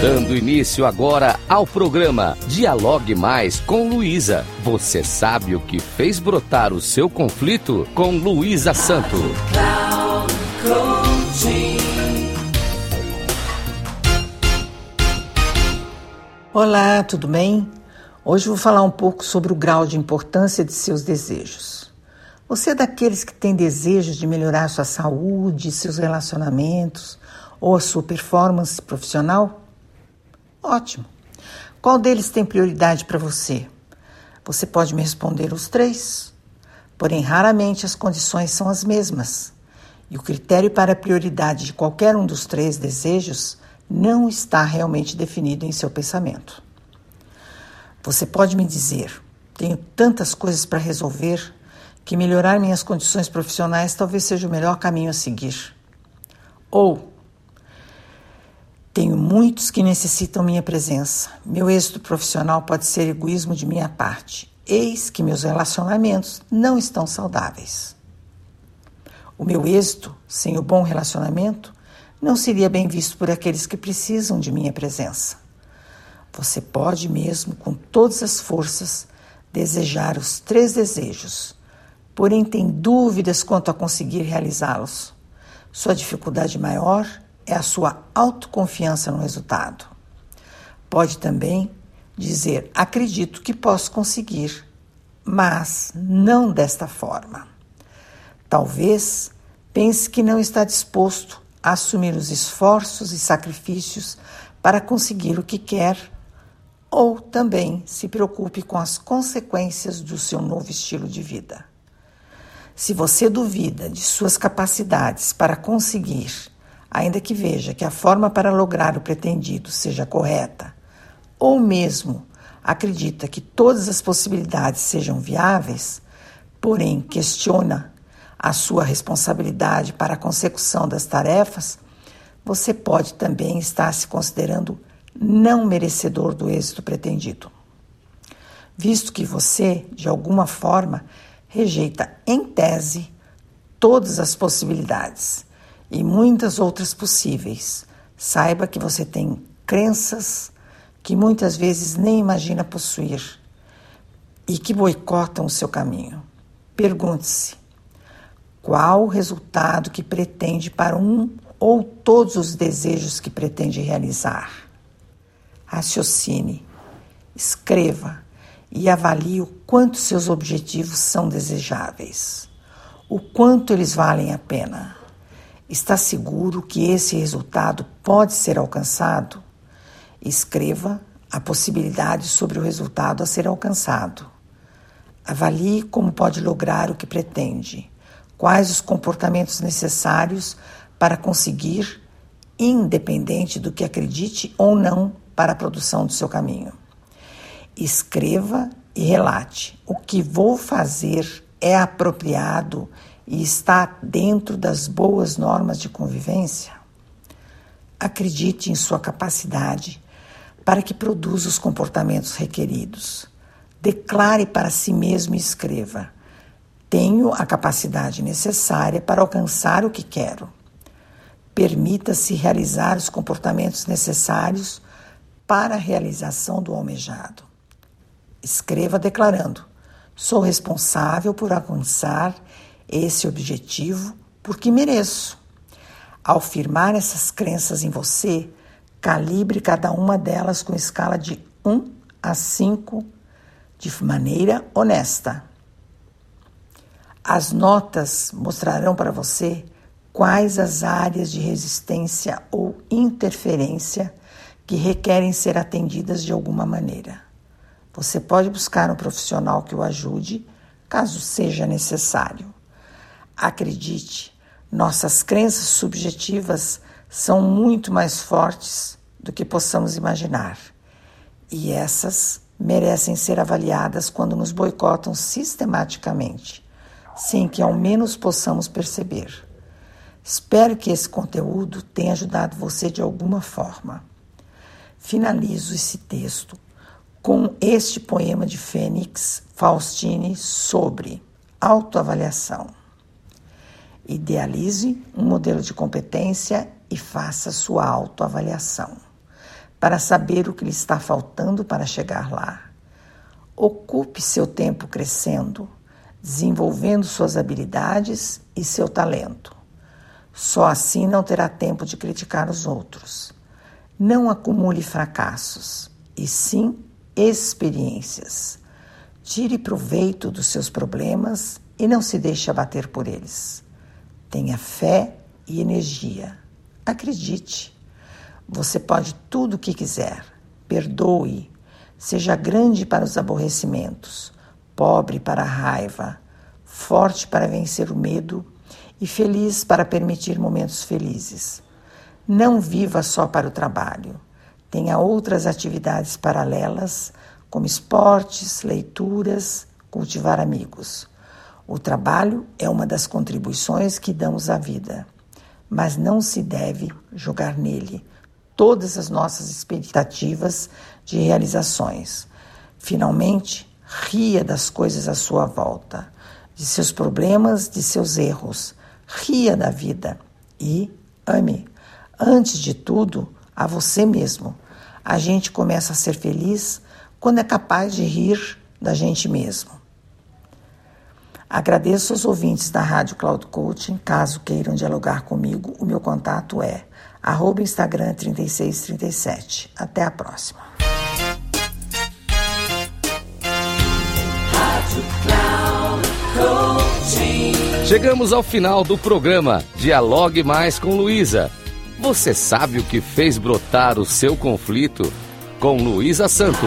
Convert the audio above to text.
Dando início agora ao programa Dialogue Mais com Luísa. Você sabe o que fez brotar o seu conflito com Luísa Santo. Olá, tudo bem? Hoje vou falar um pouco sobre o grau de importância de seus desejos. Você é daqueles que tem desejos de melhorar sua saúde, seus relacionamentos ou a sua performance profissional? Ótimo. Qual deles tem prioridade para você? Você pode me responder os três. Porém, raramente as condições são as mesmas. E o critério para a prioridade de qualquer um dos três desejos não está realmente definido em seu pensamento. Você pode me dizer: tenho tantas coisas para resolver que melhorar minhas condições profissionais talvez seja o melhor caminho a seguir. Ou tenho muitos que necessitam minha presença. Meu êxito profissional pode ser egoísmo de minha parte. Eis que meus relacionamentos não estão saudáveis. O meu êxito, sem o bom relacionamento, não seria bem visto por aqueles que precisam de minha presença. Você pode mesmo, com todas as forças, desejar os três desejos, porém tem dúvidas quanto a conseguir realizá-los. Sua dificuldade maior é a sua autoconfiança no resultado. Pode também dizer: acredito que posso conseguir, mas não desta forma. Talvez pense que não está disposto a assumir os esforços e sacrifícios para conseguir o que quer, ou também se preocupe com as consequências do seu novo estilo de vida. Se você duvida de suas capacidades para conseguir ainda que veja que a forma para lograr o pretendido seja correta, ou mesmo acredita que todas as possibilidades sejam viáveis, porém questiona a sua responsabilidade para a consecução das tarefas, você pode também estar se considerando não merecedor do êxito pretendido. Visto que você, de alguma forma, rejeita em tese todas as possibilidades e muitas outras possíveis. Saiba que você tem crenças que muitas vezes nem imagina possuir e que boicotam o seu caminho. Pergunte-se: qual o resultado que pretende para um ou todos os desejos que pretende realizar? Raciocine, escreva e avalie o quanto seus objetivos são desejáveis, o quanto eles valem a pena. Está seguro que esse resultado pode ser alcançado? Escreva a possibilidade sobre o resultado a ser alcançado. Avalie como pode lograr o que pretende, quais os comportamentos necessários para conseguir, independente do que acredite ou não para a produção do seu caminho. Escreva e relate: o que vou fazer é apropriado e está dentro das boas normas de convivência? Acredite em sua capacidade para que produza os comportamentos requeridos. Declare para si mesmo e escreva: Tenho a capacidade necessária para alcançar o que quero. Permita-se realizar os comportamentos necessários para a realização do almejado. Escreva declarando: Sou responsável por alcançar esse objetivo porque mereço. Ao firmar essas crenças em você, calibre cada uma delas com escala de 1 a 5 de maneira honesta. As notas mostrarão para você quais as áreas de resistência ou interferência que requerem ser atendidas de alguma maneira. Você pode buscar um profissional que o ajude, caso seja necessário. Acredite, nossas crenças subjetivas são muito mais fortes do que possamos imaginar. E essas merecem ser avaliadas quando nos boicotam sistematicamente, sem que ao menos possamos perceber. Espero que esse conteúdo tenha ajudado você de alguma forma. Finalizo esse texto com este poema de Fênix Faustini sobre autoavaliação. Idealize um modelo de competência e faça sua autoavaliação. para saber o que lhe está faltando para chegar lá. Ocupe seu tempo crescendo, desenvolvendo suas habilidades e seu talento. Só assim não terá tempo de criticar os outros. Não acumule fracassos, e sim experiências. Tire proveito dos seus problemas e não se deixe abater por eles. Tenha fé e energia. Acredite. Você pode tudo o que quiser. Perdoe. Seja grande para os aborrecimentos, pobre para a raiva, forte para vencer o medo e feliz para permitir momentos felizes. Não viva só para o trabalho. Tenha outras atividades paralelas, como esportes, leituras, cultivar amigos. O trabalho é uma das contribuições que damos à vida, mas não se deve jogar nele todas as nossas expectativas de realizações. Finalmente, ria das coisas à sua volta, de seus problemas, de seus erros. Ria da vida e ame, antes de tudo, a você mesmo. A gente começa a ser feliz quando é capaz de rir da gente mesmo. Agradeço aos ouvintes da Rádio Cloud Coaching. Caso queiram dialogar comigo, o meu contato é arroba Instagram 3637. Até a próxima. Chegamos ao final do programa Dialogue Mais com Luísa. Você sabe o que fez brotar o seu conflito? Com Luísa Santo.